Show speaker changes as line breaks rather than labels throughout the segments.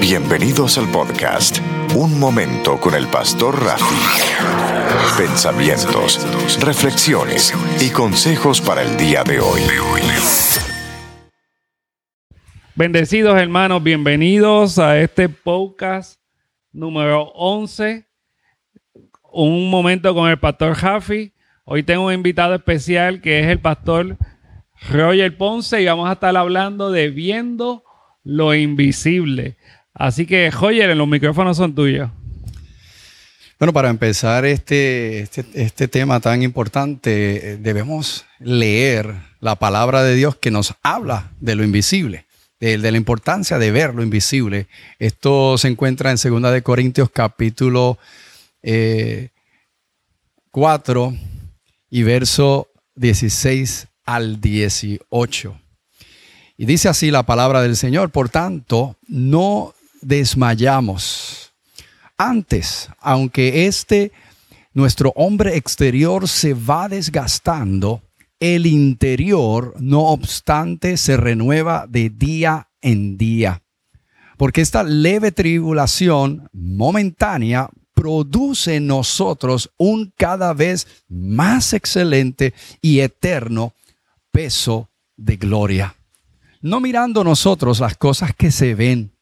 Bienvenidos al podcast Un Momento con el Pastor Rafi. Pensamientos, reflexiones y consejos para el día de hoy.
Bendecidos hermanos, bienvenidos a este podcast número 11. Un momento con el Pastor Rafi. Hoy tengo un invitado especial que es el Pastor Roger Ponce y vamos a estar hablando de viendo lo invisible. Así que, Roger, los micrófonos son tuyos.
Bueno, para empezar este, este, este, tema tan importante, eh, debemos leer la palabra de Dios que nos habla de lo invisible, de, la importancia de ver lo invisible. Esto se encuentra en 2 de Corintios capítulo 4 eh, y verso 16 al 18. Y dice así la palabra del Señor, por tanto, no desmayamos. Antes, aunque este, nuestro hombre exterior se va desgastando, el interior, no obstante, se renueva de día en día. Porque esta leve tribulación momentánea produce en nosotros un cada vez más excelente y eterno peso de gloria. No mirando nosotros las cosas que se ven,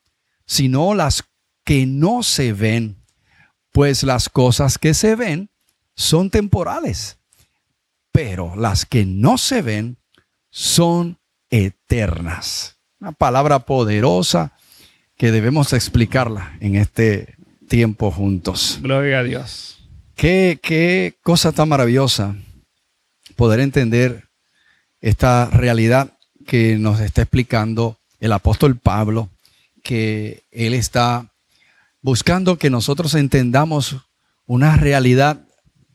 sino las que no se ven, pues las cosas que se ven son temporales, pero las que no se ven son eternas. Una palabra poderosa que debemos explicarla en este tiempo juntos.
Gloria a Dios.
Qué, qué cosa tan maravillosa poder entender esta realidad que nos está explicando el apóstol Pablo, que él está buscando que nosotros entendamos una realidad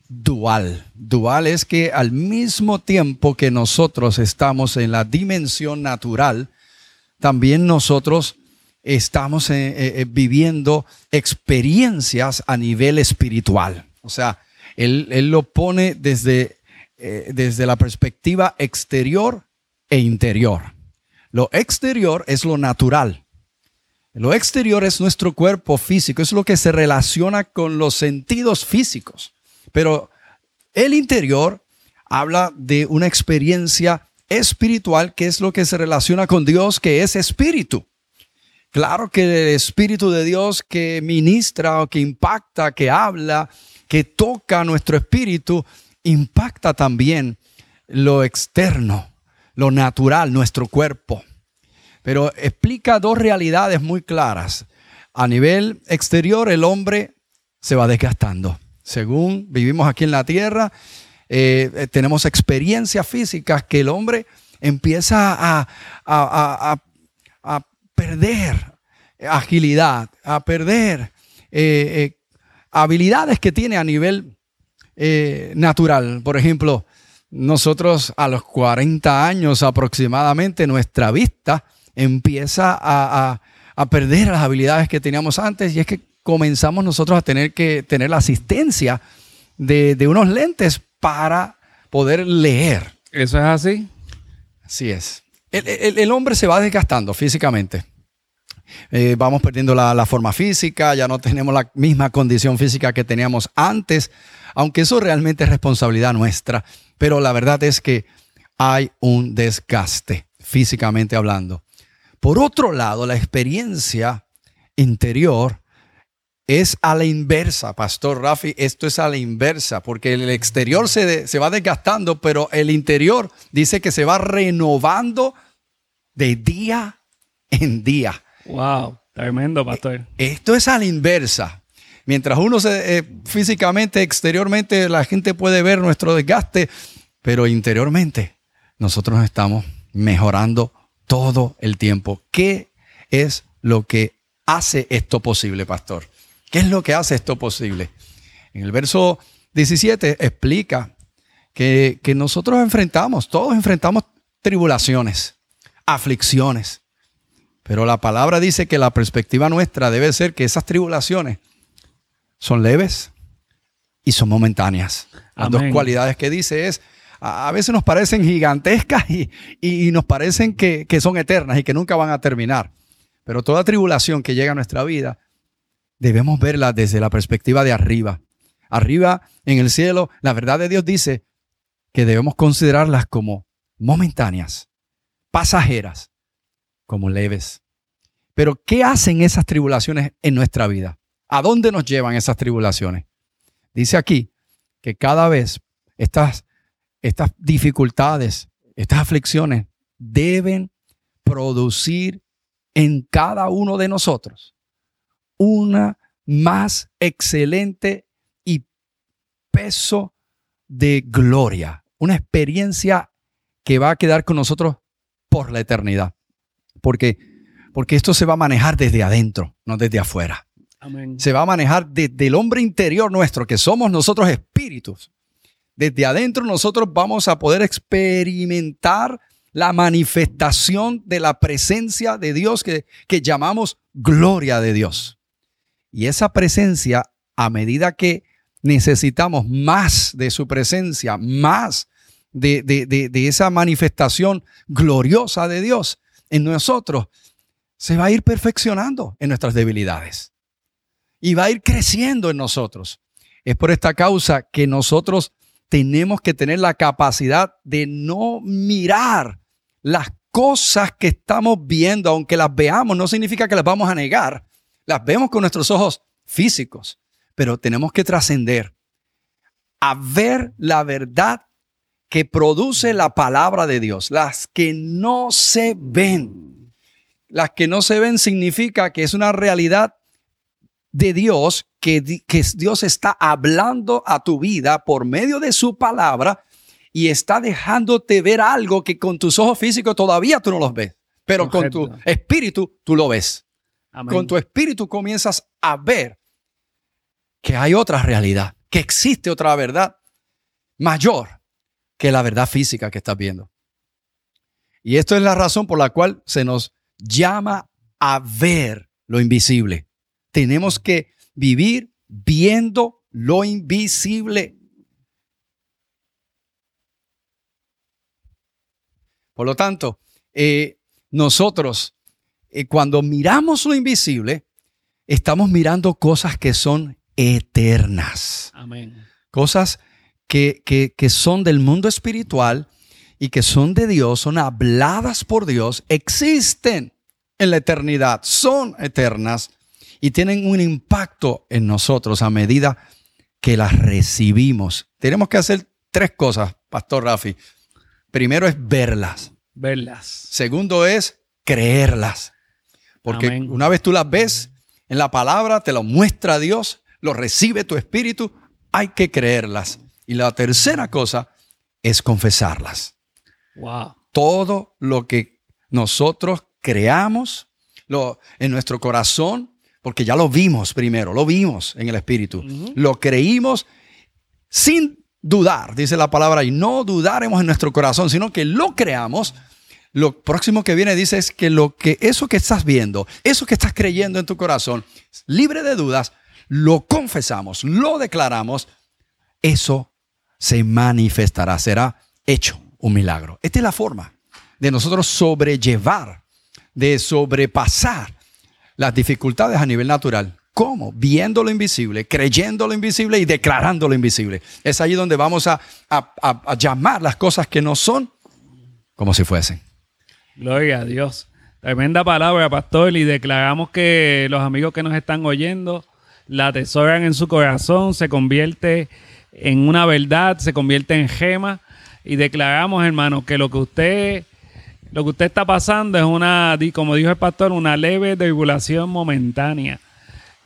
dual. Dual es que al mismo tiempo que nosotros estamos en la dimensión natural, también nosotros estamos eh, eh, eh, viviendo experiencias a nivel espiritual. O sea, él, él lo pone desde desde la perspectiva exterior e interior. Lo exterior es lo natural. Lo exterior es nuestro cuerpo físico, es lo que se relaciona con los sentidos físicos. Pero el interior habla de una experiencia espiritual que es lo que se relaciona con Dios, que es espíritu. Claro que el Espíritu de Dios que ministra o que impacta, que habla, que toca nuestro espíritu, impacta también lo externo, lo natural, nuestro cuerpo. Pero explica dos realidades muy claras. A nivel exterior, el hombre se va desgastando. Según vivimos aquí en la tierra, eh, eh, tenemos experiencias físicas que el hombre empieza a, perder agilidad, a perder eh, habilidades que tiene a nivel natural. Por ejemplo, nosotros a los 40 años aproximadamente nuestra vista empieza a, perder las habilidades que teníamos antes y es que comenzamos nosotros a tener que tener la asistencia de, unos lentes para poder leer.
¿Eso es así?
Así es. El, hombre se va desgastando físicamente. Eh, vamos perdiendo la, forma física, ya no tenemos la misma condición física que teníamos antes aunque eso realmente es responsabilidad nuestra, pero la verdad es que hay un desgaste, físicamente hablando. Por otro lado, la experiencia interior es a la inversa, Pastor Rafi, esto es a la inversa, porque el exterior se, se va desgastando, pero el interior dice que se va renovando de día en día.
Wow, tremendo, Pastor.
Esto es a la inversa. Mientras uno se, eh, físicamente, exteriormente, la gente puede ver nuestro desgaste, pero interiormente nosotros estamos mejorando todo el tiempo. ¿Qué es lo que hace esto posible, pastor? ¿Qué es lo que hace esto posible? En el verso 17 explica que, que nosotros enfrentamos, todos enfrentamos tribulaciones, aflicciones. Pero la palabra dice que la perspectiva nuestra debe ser que esas tribulaciones son leves y son momentáneas. Las dos cualidades que dice es, a, veces nos parecen gigantescas y, nos parecen que, son eternas y que nunca van a terminar. Pero toda tribulación que llega a nuestra vida, debemos verla desde la perspectiva de arriba. Arriba en el cielo, la verdad de Dios dice que debemos considerarlas como momentáneas, pasajeras, como leves. Pero ¿qué hacen esas tribulaciones en nuestra vida? ¿A dónde nos llevan esas tribulaciones? Dice aquí que cada vez estas, estas dificultades, estas aflicciones deben producir en cada uno de nosotros una más excelente y peso de gloria, una experiencia que va a quedar con nosotros por la eternidad. Porque, porque esto se va a manejar desde adentro, no desde afuera. Se va a manejar desde el hombre interior nuestro, que somos nosotros espíritus. Desde adentro nosotros vamos a poder experimentar la manifestación de la presencia de Dios que, que llamamos gloria de Dios. Y esa presencia, a medida que necesitamos más de su presencia, más de, de, esa manifestación gloriosa de Dios en nosotros, se va a ir perfeccionando en nuestras debilidades y va a ir creciendo en nosotros. Es por esta causa que nosotros tenemos que tener la capacidad de no mirar las cosas que estamos viendo, aunque las veamos, no significa que las vamos a negar. Las vemos con nuestros ojos físicos, pero tenemos que trascender a ver la verdad que produce la palabra de Dios, las que no se ven. Las que no se ven significa que es una realidad de Dios, que, que Dios está hablando a tu vida por medio de su palabra y está dejándote ver algo que con tus ojos físicos todavía tú no los ves, pero con tu espíritu tú lo ves. Con tu espíritu comienzas a ver que hay otra realidad, que existe otra verdad mayor que la verdad física que estás viendo. Y esto es la razón por la cual se nos llama a ver lo invisible. Tenemos que vivir viendo lo invisible. Por lo tanto, eh, nosotros eh, cuando miramos lo invisible, estamos mirando cosas que son eternas.
Amén.
Cosas que, que, son del mundo espiritual y que son de Dios, son habladas por Dios, existen en la eternidad, son eternas y tienen un impacto en nosotros a medida que las recibimos. Tenemos que hacer tres cosas, Pastor Rafi. Primero es verlas.
Verlas.
Segundo es creerlas. Porque una vez tú las ves en la palabra, te lo muestra Dios, lo recibe tu espíritu, hay que creerlas. Y la tercera cosa es confesarlas.
Wow.
Todo lo que nosotros creamos lo, en nuestro corazón, porque ya lo vimos primero, lo vimos en el espíritu, lo creímos sin dudar, dice la palabra, y no dudaremos en nuestro corazón, sino que lo creamos. Lo próximo que viene dice es que lo que eso que estás viendo, eso que estás creyendo en tu corazón, libre de dudas, lo confesamos, lo declaramos, eso se manifestará, será hecho un milagro. Esta es la forma de nosotros sobrellevar, de sobrepasar las dificultades a nivel natural. ¿Cómo? Viendo lo invisible, creyendo lo invisible y declarando lo invisible. Es ahí donde vamos a, a llamar las cosas que no son como si fuesen.
Gloria a Dios. Tremenda palabra, pastor. Y declaramos que los amigos que nos están oyendo la atesoran en su corazón, se convierte en una verdad, se convierte en gema. Y declaramos, hermano, que lo que usted, lo que usted está pasando es una, como dijo el pastor, una leve tribulación momentánea.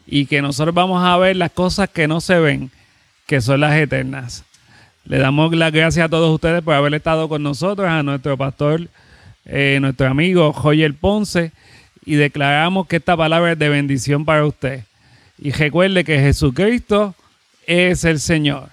Y que nosotros vamos a ver las cosas que no se ven, que son las eternas. Le damos las gracias a todos ustedes por haber estado con nosotros, a nuestro pastor eh, nuestro amigo Joyer Ponce, y declaramos que esta palabra es de bendición para usted. Y recuerde que Jesucristo es el Señor.